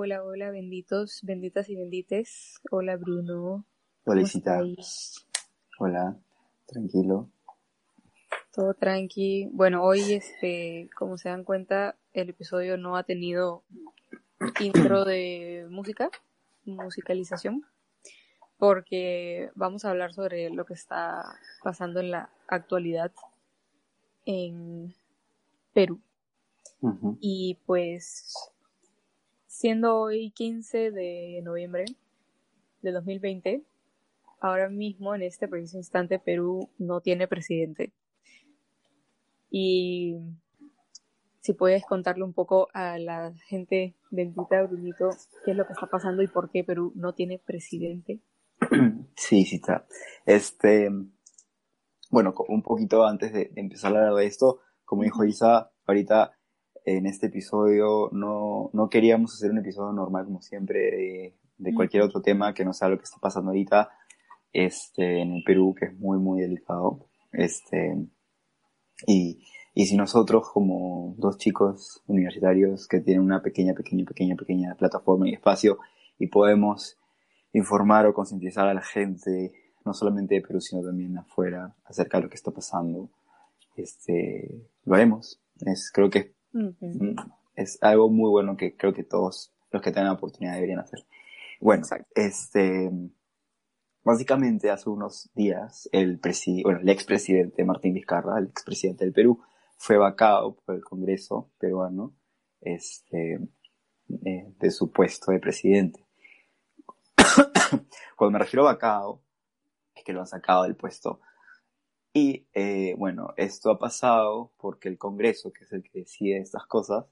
Hola, hola, benditos, benditas y bendites. Hola, Bruno. Hola. Hola, tranquilo. Todo tranqui. Bueno, hoy, este, como se dan cuenta, el episodio no ha tenido intro de música, musicalización, porque vamos a hablar sobre lo que está pasando en la actualidad en Perú. Y pues, siendo hoy 15 de noviembre de 2020, ahora mismo, en este preciso instante, Perú no tiene presidente. Y si puedes contarle un poco a la gente bendita, Brunito, qué es lo que está pasando y por qué Perú no tiene presidente. Sí, sí está. Este, bueno, un poquito antes de, de empezar a hablar de esto, como dijo Isa, ahorita en este episodio no, no queríamos hacer un episodio normal como siempre de, de cualquier otro tema que no sea lo que está pasando ahorita este, en el Perú, que es muy, muy delicado. Este, y, y si nosotros como dos chicos universitarios que tienen una pequeña, pequeña, pequeña, pequeña plataforma y espacio y podemos informar o concientizar a la gente, no solamente de Perú, sino también afuera, acerca de lo que está pasando, este, lo haremos. Es, creo que Mm, es algo muy bueno que creo que todos los que tengan la oportunidad deberían hacer. Bueno, Exacto. este, básicamente hace unos días el bueno, el expresidente Martín Vizcarra, el expresidente del Perú, fue vacado por el Congreso peruano, este, eh, de su puesto de presidente. Cuando me refiero a vacado, es que lo han sacado del puesto. Y eh, bueno, esto ha pasado porque el Congreso, que es el que decide estas cosas,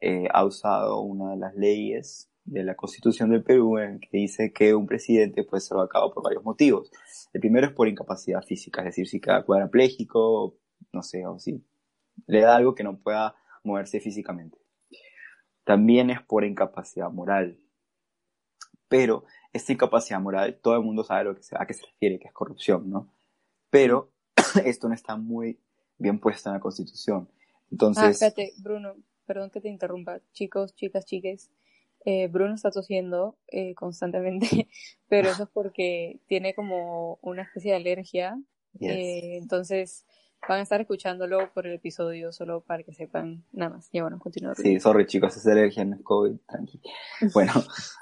eh, ha usado una de las leyes de la Constitución del Perú en que dice que un presidente puede ser vacado por varios motivos. El primero es por incapacidad física, es decir, si queda cuadrapléjico, no sé, o si le da algo que no pueda moverse físicamente. También es por incapacidad moral. Pero esta incapacidad moral, todo el mundo sabe lo que a qué se refiere, que es corrupción, ¿no? Pero esto no está muy bien puesto en la Constitución. Ah, Entonces, espérate, Bruno, perdón que te interrumpa. Chicos, chicas, chiques, eh, Bruno está tosiendo eh, constantemente, pero eso es porque tiene como una especie de alergia. yes. Eh, entonces van a estar escuchándolo por el episodio solo para que sepan nada más. Ya bueno. Sí, sorry chicos, es alergia, no es COVID, tranqui. Bueno,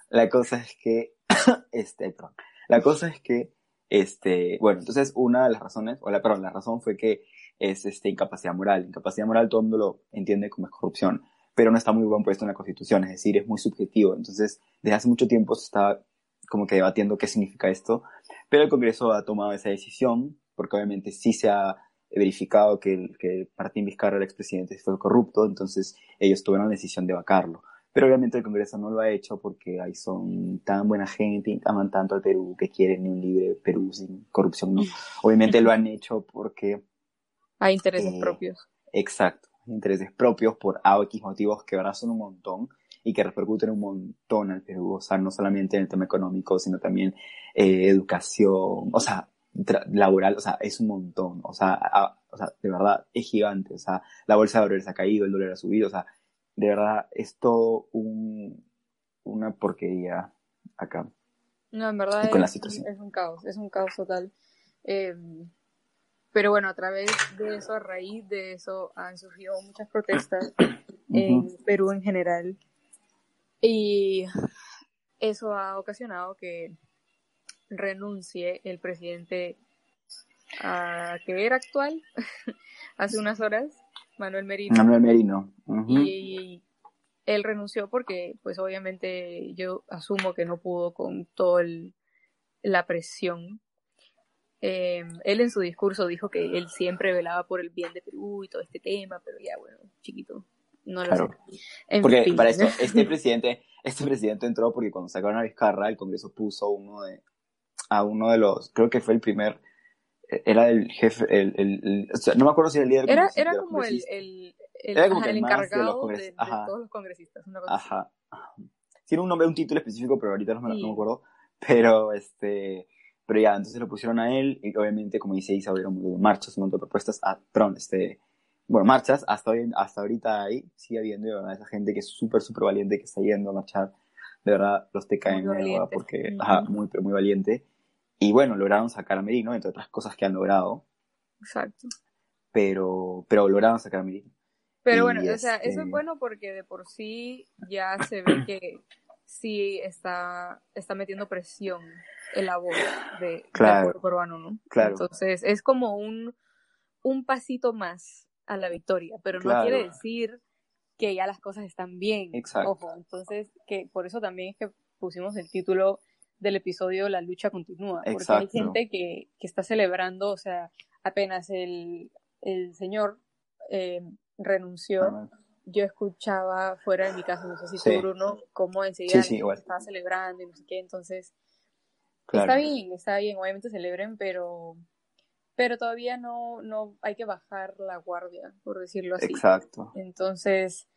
la cosa es que, este, perdón, la cosa es que, este, bueno, entonces una de las razones, o la, perdón, la razón fue que es, este, incapacidad moral. Incapacidad moral todo el mundo lo entiende como es corrupción, pero no está muy bien puesto en la Constitución, es decir, es muy subjetivo. Entonces, desde hace mucho tiempo se está como que debatiendo qué significa esto, pero el Congreso ha tomado esa decisión, porque obviamente sí se ha verificado que, que Martín Vizcarra, el expresidente, fue corrupto, entonces ellos tuvieron la decisión de vacarlo. Pero obviamente el Congreso no lo ha hecho porque ahí son tan buena gente y aman tanto al Perú que quieren un libre Perú sin corrupción, ¿no? Obviamente lo han hecho porque, Hay intereses Eh, propios. exacto, intereses propios por A o X motivos que ahora son un montón y que repercuten un montón al Perú, o sea, no solamente en el tema económico, sino también eh, educación, o sea, laboral, o sea, es un montón, o sea, a- o sea, de verdad es gigante, o sea, la bolsa de valores ha caído, el dólar ha subido, o sea, de verdad es todo un, una porquería acá. No, en verdad con la es, situación. es un caos, es un caos total. Eh, pero bueno, a través de eso, a raíz de eso, han surgido muchas protestas en. Perú en general. Y eso ha ocasionado que renuncie el presidente a, que era actual hace unas horas, Manuel Merino. Manuel Merino. Y él renunció porque, pues obviamente yo asumo que no pudo con toda la presión. Eh, él en su discurso dijo que él siempre velaba por el bien de Perú y todo este tema, pero ya bueno, chiquito, no lo Claro. sé. En Porque fin. para esto, este presidente, este presidente entró porque cuando sacaron a Vizcarra, el Congreso puso uno de, a uno de los, creo que fue el primer, era el jefe, el, el, el- o sea, no me acuerdo si era el líder Era, de era como el, el, el, Era como ajá, el más de los encargado de, de todos los congresistas. Una cosa. Ajá. Tiene un nombre, un título específico, pero ahorita no me, Sí. no me acuerdo. Pero este, pero ya, entonces lo pusieron a él y obviamente, como dice Isa, hubieron marchas, un montón de propuestas, ah, perdón, este, bueno, marchas, hasta hoy, hasta ahorita ahí sigue habiendo, de verdad, esa gente que es súper, súper valiente, que está yendo a marchar de verdad los TKM, porque, ajá, muy, muy valiente. Y bueno, lograron sacar a Merino, entre otras cosas que han logrado. Exacto. Pero, pero lograron sacar a Merino. Pero bueno, o sea, eso es este bueno porque de por sí ya se ve que sí está, está metiendo presión en la voz de, claro, peruano, ¿no? Claro. Entonces es como un, un pasito más a la victoria, pero no quiere decir que ya las cosas están bien. Exacto. Ojo, entonces que por eso también es que pusimos el título del episodio La lucha continúa, porque hay gente que, que está celebrando, o sea, apenas el, el señor eh, renunció, yo escuchaba fuera de mi casa, no sé si sí. Bruno, cómo enseguida estaba celebrando y no sé qué, entonces está bien, está bien, obviamente celebren, pero pero todavía no, no hay que bajar la guardia, por decirlo así. Exacto. Entonces,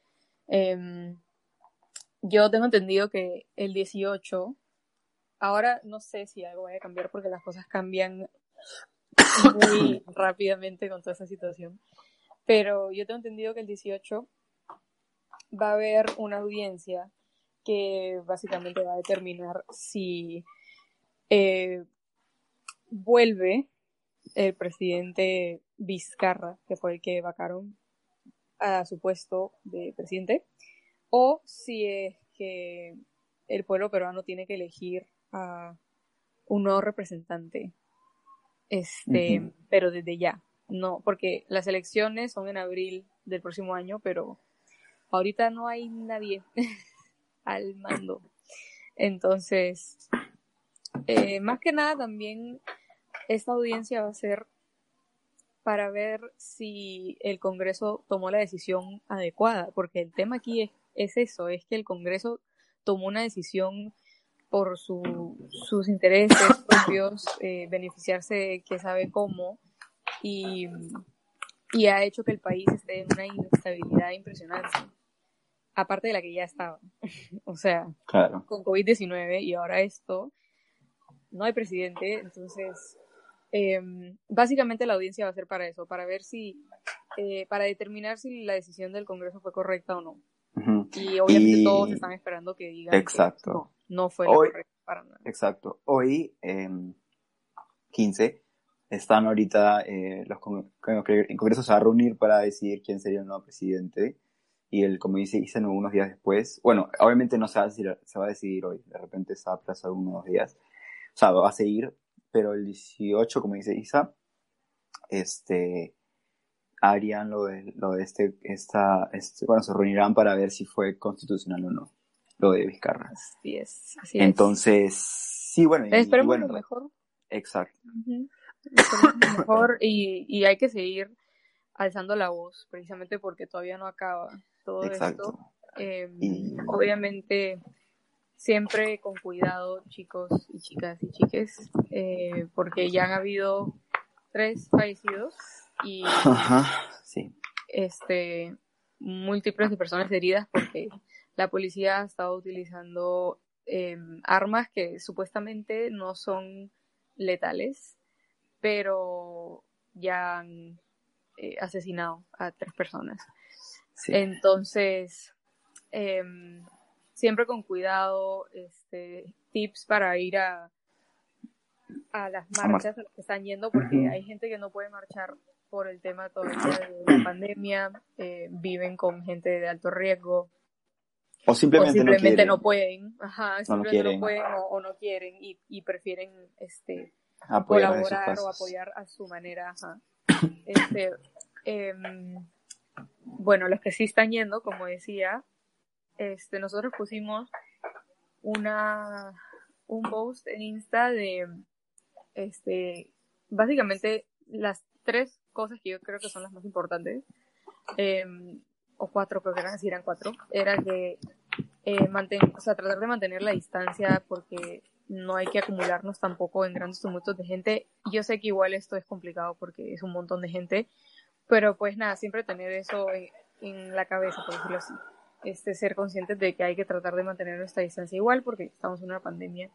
eh, yo tengo entendido que el 18, ahora no sé si algo vaya a cambiar porque las cosas cambian muy rápidamente con toda esa situación, pero yo tengo entendido que el 18 va a haber una audiencia que básicamente va a determinar si eh, vuelve el presidente Vizcarra, que fue el que vacaron a su puesto de presidente, o si es que el pueblo peruano tiene que elegir a un nuevo representante, este, pero desde ya, no, porque las elecciones son en abril del próximo año, pero ahorita no hay nadie al mando. Entonces, eh, más que nada también esta audiencia va a ser para ver si el Congreso tomó la decisión adecuada, porque el tema aquí es, es eso, es que el Congreso tomó una decisión por su, sus intereses propios, eh, beneficiarse que sabe cómo, y, y ha hecho que el país esté en una inestabilidad impresionante aparte de la que ya estaba. o sea, con COVID-19 y ahora esto, no hay presidente, entonces eh, básicamente la audiencia va a ser para eso, para ver si, eh, para determinar si la decisión del Congreso fue correcta o no. Y obviamente todos están esperando que digan exacto. que no, fue correcta para nada. Exacto. Hoy, eh, 15, están ahorita, eh, los el Congreso se va a reunir para decidir quién sería el nuevo presidente y el, como dice Isa, unos días después, bueno, obviamente no se va a decidir, se va a decidir hoy, de repente se va a aplazar unos días, o sea, va a seguir, pero el 18, como dice Isa, este, harían lo de, lo de este, esta, este, bueno, se reunirán para ver si fue constitucional o no, lo de Vizcarra. Así es, así Entonces, sí, bueno. Y, Esperemos bueno, lo mejor. Exacto. lo mejor y, y hay que seguir alzando la voz, precisamente porque todavía no acaba todo esto. Em, obviamente, siempre con cuidado, chicos y chicas y chiques, eh, porque ya han habido tres fallecidos y este múltiples de personas heridas porque la policía ha estado utilizando em, armas que supuestamente no son letales, pero ya han eh, asesinado a tres personas. Entonces, em, siempre con cuidado, este, tips para ir a, a las marchas que están yendo, porque hay gente que no puede marchar por el tema todavía de la pandemia, eh, viven con gente de alto riesgo. O simplemente, no, pueden, ajá, simplemente no, pueden o, no quieren y, y prefieren este colaborar o apoyar a su manera. Este, em, bueno, los que sí están yendo, como decía, este, nosotros pusimos una, un post en Insta de, este, básicamente las tres cosas que yo creo que son las más importantes, em, o cuatro, creo que eran, si eran cuatro, era que eh, o sea, tratar de mantener la distancia porque no hay que acumularnos tampoco en grandes tumultos de gente. Yo sé que igual esto es complicado porque es un montón de gente, pero pues nada, siempre tener eso en, la cabeza, por decirlo así. Este, ser conscientes de que hay que tratar de mantener nuestra distancia igual porque estamos en una pandemia.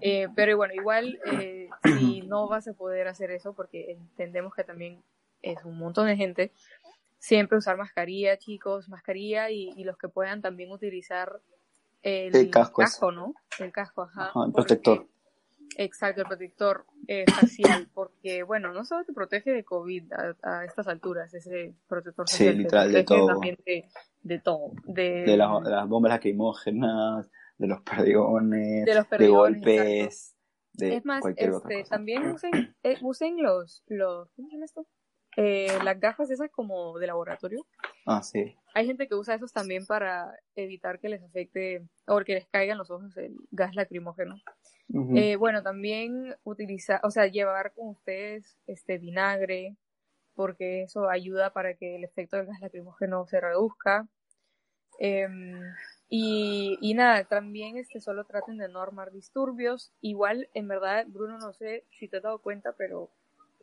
eh, pero bueno, igual eh, si no vas a poder hacer eso porque entendemos que también es un montón de gente, siempre usar mascarilla, chicos, mascarilla y, y los que puedan también utilizar el, casco, ¿no? El casco, ajá. el protector. Exacto, el protector eh, facial, porque, bueno, no solo te protege de COVID a, estas alturas, ese protector facial. Sí, literal, de todo. También de, todo. De, de, las bombas lacrimógenas, de los perdigones, de, golpes, de es más, cualquier este. También usen, eh, usen los, los, ¿cómo se llama esto? Eh, las gafas esas como de laboratorio. Ah, sí. Hay gente que usa esos también para evitar que les afecte o que les caigan los ojos el gas lacrimógeno. Eh, bueno, también utilizar, o sea, llevar con ustedes este vinagre, porque eso ayuda para que el efecto del gas lacrimógeno se reduzca. Eh, y, y, nada, también este, solo traten de no armar disturbios. Igual, en verdad, Bruno, no sé si te has dado cuenta, pero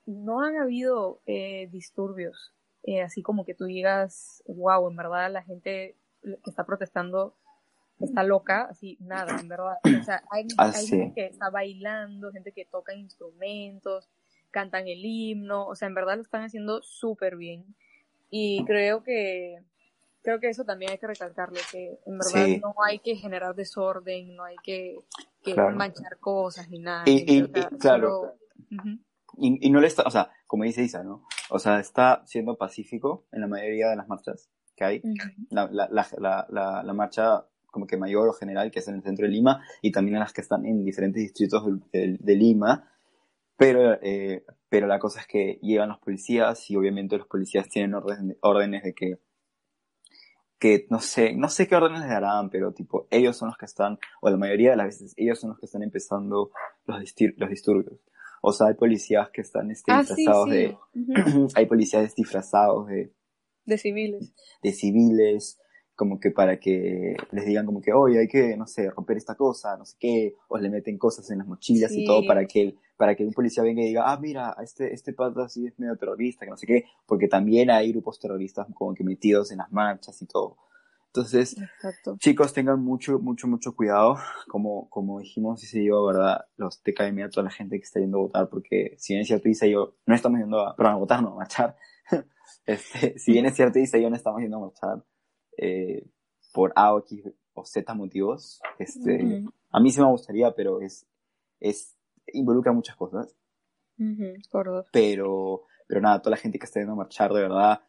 no han habido eh, disturbios, eh, así como que tú digas, wow, en verdad la gente que está protestando está loca, así, nada, en verdad. O sea, hay, ah, gente que está bailando, gente que toca instrumentos, cantan el himno, o sea, en verdad lo están haciendo súper bien. Y creo que, creo que eso también hay que recalcarle, que en verdad no hay que generar desorden, no hay que, manchar cosas ni nada. Y, claro. Y, no le está, o sea, como dice Isa, ¿no? O sea, está siendo pacífico en la mayoría de las marchas que hay. la, la, la, la, marcha como que mayor o general, que es en el centro de Lima, y también en las que están en diferentes distritos de, de, Lima. Pero, eh, pero la cosa es que llegan los policías y obviamente los policías tienen órdenes de que que no sé, no sé qué órdenes le darán, pero tipo, ellos son los que están, o la mayoría de las veces, ellos son los que están empezando los, los disturbios. O sea, hay policías que están este, ah, disfrazados de... hay policías disfrazados de... De civiles. De civiles, como que para que les digan como que, oye, hay que, no sé, romper esta cosa, no sé qué, o le meten cosas en las mochilas y todo para que, para que un policía venga y diga, ah, mira, este, este pata sí es medio terrorista, que no sé qué, porque también hay grupos terroristas como que metidos en las marchas y todo. Entonces, chicos, tengan mucho, mucho, mucho cuidado. Como, como dijimos, dice yo, ¿verdad? Los TKM a toda la gente que está yendo a votar, porque si bien es cierto, dice yo, no estamos yendo a, perdón, a votar, no, a marchar. este, si bien es cierto, dice yo, no estamos yendo a marchar eh, por A o X o Z motivos. Este, A mí sí me gustaría, pero es, es, involucra muchas cosas. Pero, pero nada, toda la gente que está yendo a marchar, de verdad,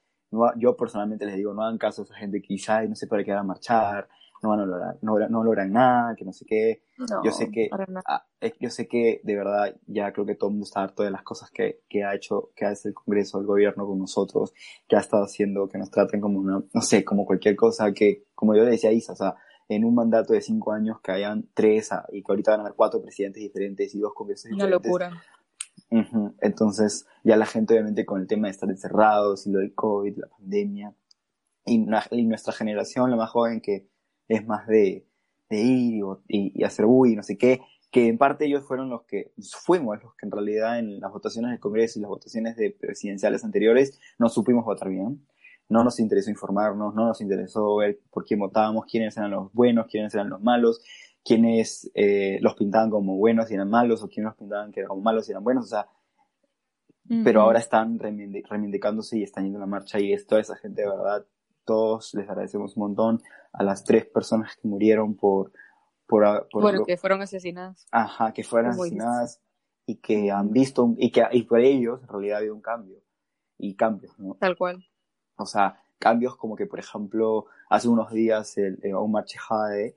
yo personalmente les digo, no hagan caso a esa gente que quizás no sé para qué van a marchar, no van a lograr, no, no logran nada, que no sé qué. yo sé que, ah, yo sé que de verdad ya creo que todo el mundo está harto de las cosas que, que ha hecho, que hace el Congreso, el gobierno con nosotros, que ha estado haciendo, que nos traten como una, no sé, como cualquier cosa que, como yo le decía a Isa, o sea, en un mandato de cinco años que hayan tres y que ahorita van a haber cuatro presidentes diferentes y dos congresos diferentes. Una locura. Entonces, ya la gente obviamente con el tema de estar encerrados y lo del COVID, la pandemia, y, nuestra generación, la más joven, que es más de, de ir y, y, hacer uy, no sé qué, que en parte ellos fueron los que, fuimos los que en realidad en las votaciones del Congreso y las votaciones de presidenciales anteriores no supimos votar bien. No nos interesó informarnos, no nos interesó ver por quién votábamos, quiénes eran los buenos, quiénes eran los malos, quienes eh, los pintaban como buenos y eran malos, o quienes los pintaban que eran como malos y eran buenos, o sea, pero ahora están reivindicándose y están yendo a la marcha y es toda esa gente de verdad, todos les agradecemos un montón a las tres personas que murieron por... por, bueno, que fueron asesinadas. Ajá, que fueron asesinadas y que han visto, y que y por ellos en realidad ha habido un cambio, y cambios, ¿no? Tal cual. O sea, cambios como que, por ejemplo, hace unos días el, el Omar Chejade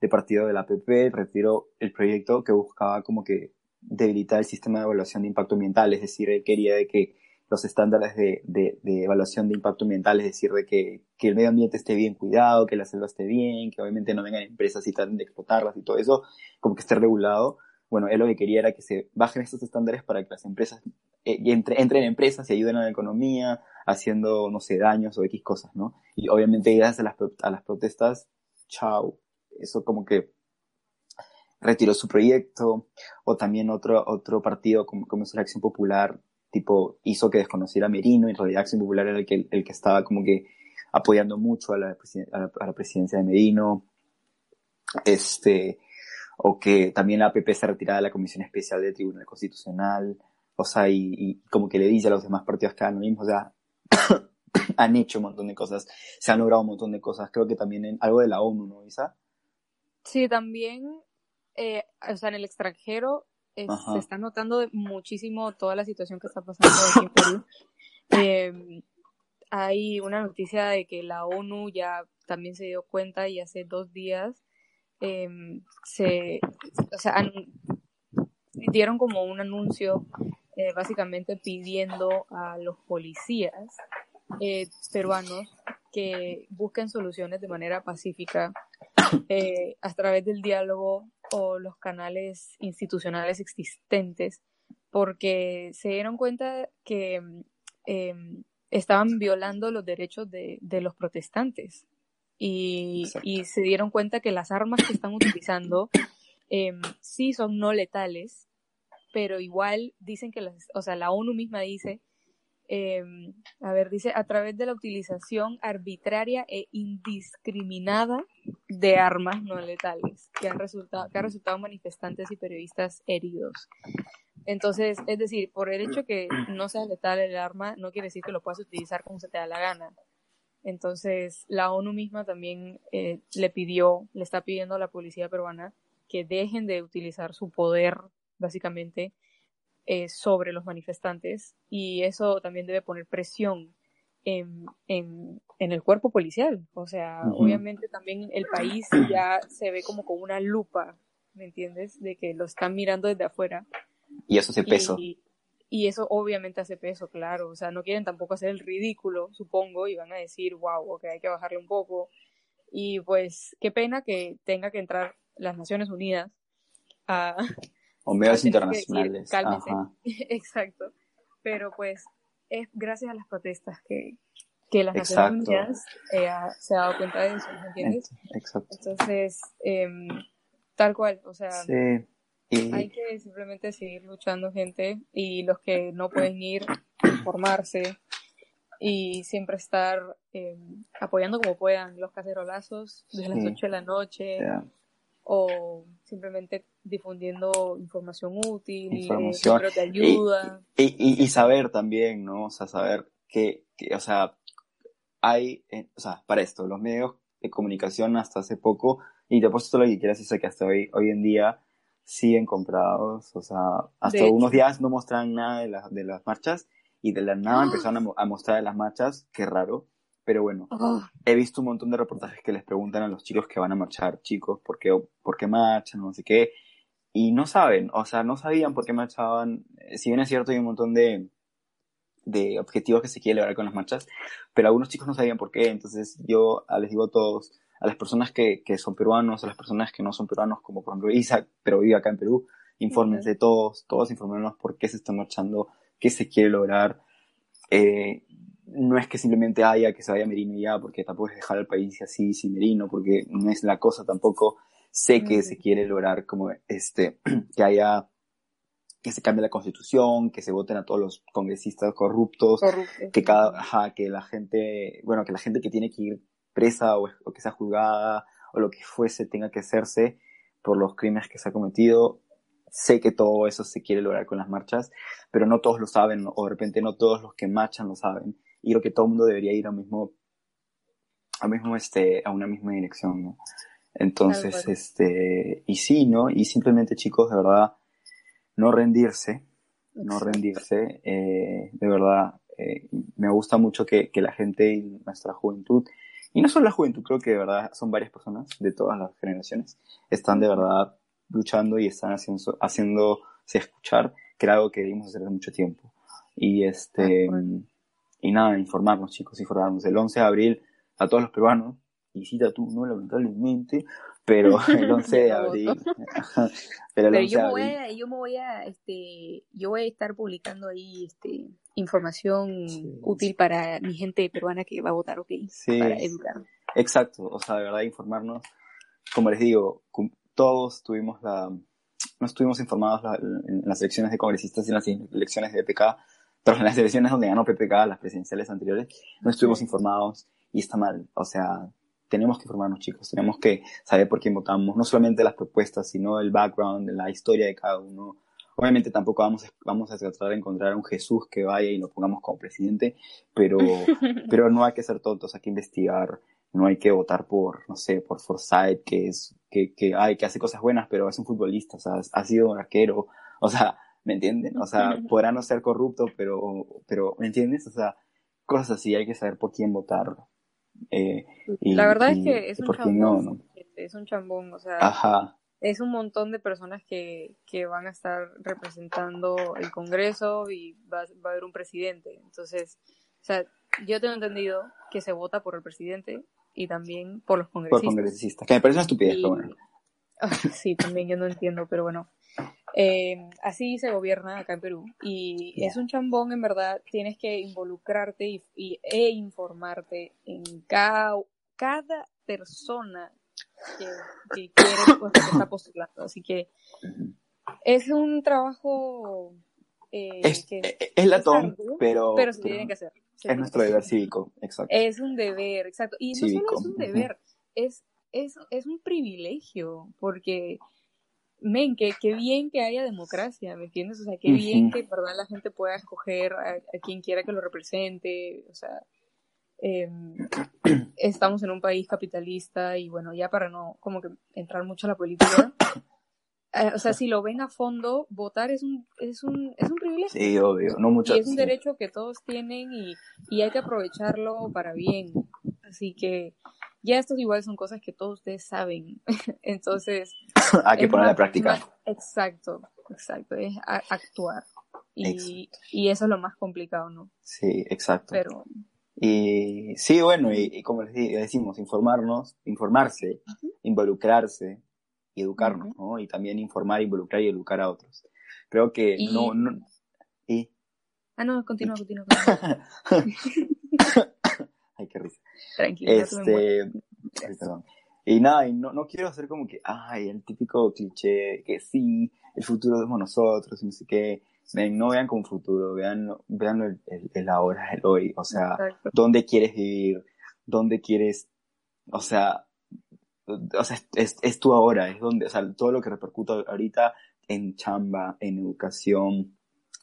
de partido de la PP retiró el proyecto que buscaba como que debilitar el sistema de evaluación de impacto ambiental, es decir, él quería de que los estándares de, de, de, evaluación de impacto ambiental, es decir, de que, que, el medio ambiente esté bien cuidado, que la selva esté bien, que obviamente no vengan empresas y traten de explotarlas y todo eso, como que esté regulado. Bueno, él lo que quería era que se bajen estos estándares para que las empresas eh, entre, entren en empresas y ayuden a la economía, haciendo, no sé, daños o X cosas, ¿no? Y obviamente gracias a las, a las protestas, chao, eso como que retiró su proyecto, o también otro, otro partido como, como es la Acción Popular, tipo, hizo que desconociera a Merino, y en realidad Acción Popular era el que, el que estaba como que apoyando mucho a la, a la, presidencia de Merino, este, o que también la APP se retirada de la Comisión Especial del Tribunal Constitucional, o sea, y, y, como que le dice a los demás partidos que mismo, o sea, han hecho un montón de cosas, se han logrado un montón de cosas, creo que también en algo de la ONU, ¿no, Isa? Sí, también, eh, o sea, en el extranjero se está notando muchísimo toda la situación que está pasando aquí en Perú. Eh, hay una noticia de que la ONU ya también se dio cuenta y hace dos días em, se, o sea, dieron como un anuncio eh, básicamente pidiendo a los policías eh, peruanos que busquen soluciones de manera pacífica eh, a través del diálogo o los canales institucionales existentes, porque se dieron cuenta que em, estaban violando los derechos de, de los protestantes. Y, y, se dieron cuenta que las armas que están utilizando em, sí son no letales, pero igual dicen que las, o sea, la ONU misma dice Em, a ver, dice, a través de la utilización arbitraria e indiscriminada de armas no letales, que han resultado, han resultado manifestantes y periodistas heridos. Entonces, es decir, por el hecho que no sea letal el arma, no quiere decir que lo puedas utilizar como se te da la gana. Entonces, la ONU misma también eh, le pidió, le está pidiendo a la policía peruana que dejen de utilizar su poder, básicamente, eh, sobre los manifestantes y eso también debe poner presión en, en, en el cuerpo policial. O sea, obviamente también el país ya se ve como con una lupa, ¿me entiendes? De que lo están mirando desde afuera. Y eso hace peso. Y, y eso obviamente hace peso, claro. O sea, no quieren tampoco hacer el ridículo, supongo, y van a decir, wow, ok, hay que bajarle un poco. Y pues, qué pena que tenga que entrar las Naciones Unidas a, o medios internacionales. Exacto. Pero pues es gracias a las protestas que, que las Naciones Unidas eh, se ha dado cuenta de eso, ¿me entiendes? Exacto. Entonces, em, tal cual, o sea, hay que simplemente seguir luchando, gente, y los que no pueden ir, informarse y siempre estar em, apoyando como puedan los cacerolazos desde las 8 de la noche o simplemente difundiendo información útil, información. de ayuda. Y, y, saber también, ¿no? O sea, saber que, o sea, hay, eh, o sea, para esto, los medios de comunicación hasta hace poco, y te apuesto todo lo que quieras, sé que hasta hoy, hoy en día siguen comprados, o sea, hasta unos días no mostraban nada de, de las marchas, y de la nada ¡Ah! empezaron a, a mostrar las marchas, qué raro, pero bueno, oh. he visto un montón de reportajes que les preguntan a los chicos que van a marchar, chicos, ¿por qué, por qué marchan? No sé qué. Y no saben, o sea, no sabían por qué marchaban. Si bien es cierto, hay un montón de, de objetivos que se quiere lograr con las marchas, pero algunos chicos no sabían por qué. Entonces yo les digo a todos, a las personas que, que son peruanos, a las personas que no son peruanos, como por ejemplo Isaac, pero vive acá en Perú, infórmense todos, todos informarnos por qué se están marchando, qué se quiere lograr. Eh, no es que simplemente haya que se vaya Merino ya, porque tampoco es dejar al país así sin Merino, porque no es la cosa tampoco. Sé que se quiere lograr como este, que haya, que se cambie la constitución, que se voten a todos los congresistas corruptos, que cada, que la gente, bueno, que la gente que tiene que ir presa o, o que sea juzgada o lo que fuese tenga que hacerse por los crímenes que se ha cometido. Sé que todo eso se quiere lograr con las marchas, pero no todos lo saben, o de repente no todos los que marchan lo saben y creo que todo el mundo debería ir a mismo, a mismo este, a una misma dirección, ¿no? Entonces, este, y sí, ¿no? Y simplemente chicos, de verdad, no rendirse, no rendirse, eh, de verdad, eh, me gusta mucho que, que la gente y nuestra juventud, y no solo la juventud, creo que de verdad son varias personas de todas las generaciones, están de verdad luchando y están haciendo, haciéndose escuchar, que era algo que debimos hacer hace mucho tiempo. Y este, y nada, informarnos, chicos, informarnos. El 11 de abril, a todos los peruanos, y cita tú, no lamentablemente, pero el 11 de abril. pero, yo, me voy a, yo me voy a, este, yo voy a estar publicando ahí, este, información útil para mi gente peruana que va a votar, ¿ok? Sí. Para educar. Exacto, o sea, de verdad informarnos. Como les digo, todos tuvimos la, no estuvimos informados en las elecciones de congresistas y en las elecciones de PK pero en las elecciones donde ganó PPK, las presidenciales anteriores, no estuvimos informados y está mal. O sea, tenemos que informarnos, chicos. Tenemos que saber por quién votamos. No solamente las propuestas, sino el background, la historia de cada uno. Obviamente tampoco vamos, vamos a tratar de encontrar a un Jesús que vaya y lo pongamos como presidente, pero, pero no hay que ser tontos, hay que investigar no hay que votar por, no sé, por Forsyth, que es, que, que, ay, que hace cosas buenas, pero es un futbolista, o sea, ha sido un arquero, o sea, ¿me entienden? O sea, podrá no ser corrupto, pero, pero, ¿me entiendes? O sea, cosas así, hay que saber por quién votar. Eh, y, la verdad es que es un chambón, es un chambón, o sea, Ajá. es un montón de personas que, que van a estar representando el Congreso y va, va a haber un presidente, entonces, o sea, yo tengo entendido que se vota por el presidente y también por los congresistas. Por congresistas, que me parece una estupidez, pero bueno. sí, también yo no entiendo, pero bueno. Eh, así se gobierna acá en Perú y es un chambón, en verdad, tienes que involucrarte y, e informarte en cada, cada persona que, que quiere, pues, que está postulando. Así que es un trabajo eh, es, que eh, es, latón, pero, pero se tiene que hacer. Es nuestro deber cívico, exacto. Es un deber, exacto. Y no solo es un deber, es, es, es un privilegio, porque, men, que, bien que haya democracia, ¿me entiendes? O sea, qué bien que, la gente pueda escoger a, quien quiera que lo represente, o sea, em, estamos en un país capitalista y bueno, ya para no como que entrar mucho a la política, eh, o sea, si lo ven a fondo, votar es un, es un, es un privilegio. Sí, obvio, no mucho. Y es un derecho que todos tienen y, y hay que aprovecharlo para bien. Así que ya estos igual son cosas que todos ustedes saben. Entonces... hay que poner la práctica. exacto, exacto, es actuar. Y, y, eso es lo más complicado, ¿no? Sí, exacto. Pero... Y sí, bueno, y, como les decimos, informarnos, informarse, involucrarse, y educarnos, ¿no? Y también informar, involucrar y educar a otros. Creo que no, no, y... Ah, no, continúa, continúa. Risa. Tranquilo. Este, perdón. Y nada, y no, no quiero hacer como que, ay, el típico cliché, que sí, el futuro somos nosotros, y no sé qué. Ven, no vean como futuro, vean, vean el, el, ahora, el hoy, o sea, dónde quieres vivir, dónde quieres, o sea, o sea, es, es tú ahora, es donde, o sea, todo lo que repercute ahorita en chamba, en educación,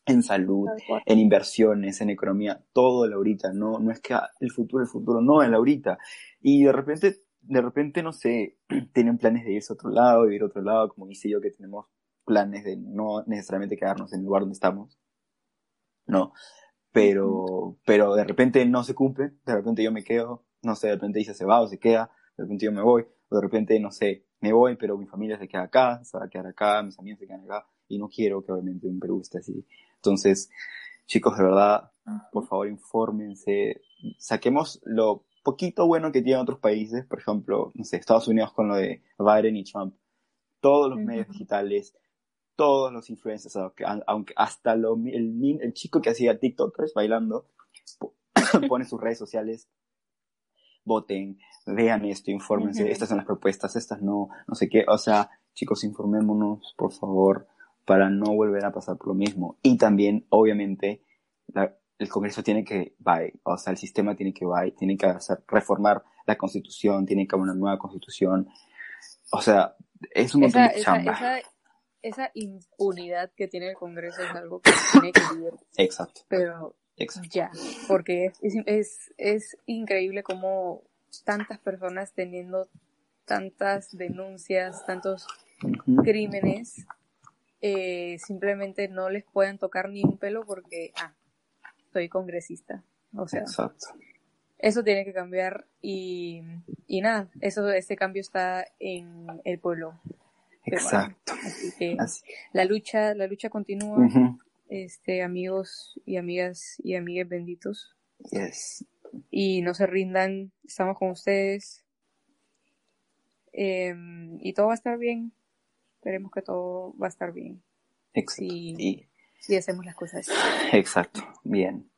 en salud, en inversiones, en economía, todo el ahorita, no, no es que el futuro, el futuro, no, el ahorita. Y de repente, de repente, no sé, tienen planes de irse a otro lado, de ir a otro lado, como dice yo que tenemos planes de no necesariamente quedarnos en el lugar donde estamos, ¿no? Pero, pero de repente no se cumple, de repente yo me quedo, no sé, de repente dice se va o se queda, de repente yo me voy, o de repente, no sé, me voy, pero mi familia se queda acá, se va a quedar acá, mis amigos se quedan acá, y no quiero que obviamente un Perú esté así. Entonces, chicos, de verdad, por favor, infórmense, saquemos lo poquito bueno que tienen otros países, por ejemplo, no sé, Estados Unidos con lo de Biden y Trump, todos los medios digitales, todos los influencers, aunque hasta lo, el, el chico que hacía TikTokers bailando, pone sus redes sociales voten, vean esto, infórmense, estas son las propuestas, estas no, no sé qué, o sea, chicos, informémonos, por favor, para no volver a pasar por lo mismo. Y también, obviamente, el Congreso tiene que, o sea, el sistema tiene que, tiene que hacer, reformar la Constitución, tiene que haber una nueva Constitución, o sea, es un montón de chamba. Esa, impunidad que tiene el Congreso es algo que tiene que vivir. Exacto. Pero ya, porque es, es, es increíble cómo tantas personas teniendo tantas denuncias, tantos crímenes, eh, simplemente no les pueden tocar ni un pelo porque, ah, soy congresista. O sea, Exacto. eso tiene que cambiar y, y nada, eso, ese cambio está en el pueblo. Exacto. así que la lucha, la lucha continúa este, amigos y amigas y amigues benditos. Yes. Y no se rindan, estamos con ustedes. Em, y todo va a estar bien. Esperemos que todo va a estar bien. Exacto. Si, si hacemos las cosas. Exacto, bien.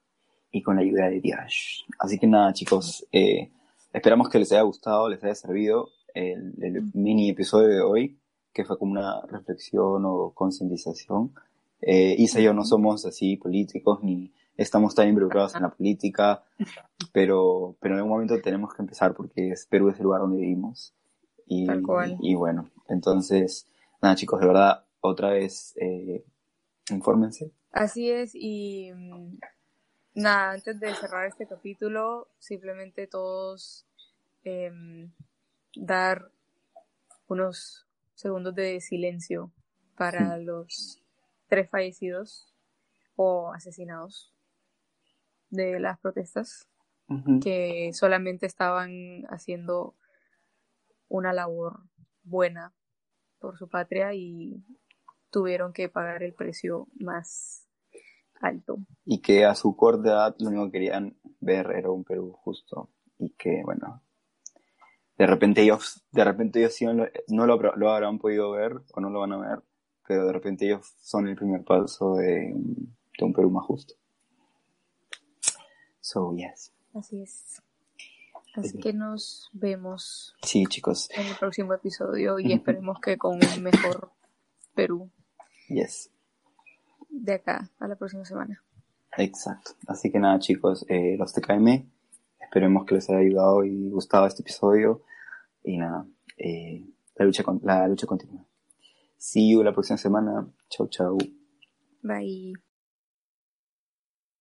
Y con la ayuda de Dios. Así que nada, chicos, eh, esperamos que les haya gustado, les haya servido el, el mini episodio de hoy, que fue como una reflexión o concientización eh, Isa y yo no somos así políticos ni estamos tan involucrados en la política, pero, pero en algún momento tenemos que empezar porque es, Perú es el lugar donde vivimos. Y, y bueno, entonces, nada chicos, de verdad, otra vez, eh, infórmense. Así es, y mm, nada, antes de cerrar este capítulo, simplemente todos em, dar unos segundos de silencio para los tres fallecidos o asesinados de las protestas que solamente estaban haciendo una labor buena por su patria y tuvieron que pagar el precio más alto. Y que a su corta edad lo único que querían ver era un Perú justo. Y que, bueno, de repente ellos, de repente ellos sí no, lo- no lo, habrá- lo habrán podido ver o no lo van a ver, pero de repente ellos son el primer paso de, de un Perú más justo. So, yes. Así es. Así que nos vemos Sí, chicos. en el próximo episodio y esperemos que con un mejor Perú Yes. de acá a la próxima semana. Exacto. Así que nada, chicos, eh, los TKM, esperemos que les haya ayudado y gustado este episodio. Y nada, eh, la, lucha con, la lucha continúa. See you la próxima semana. Chau, chau. Bye.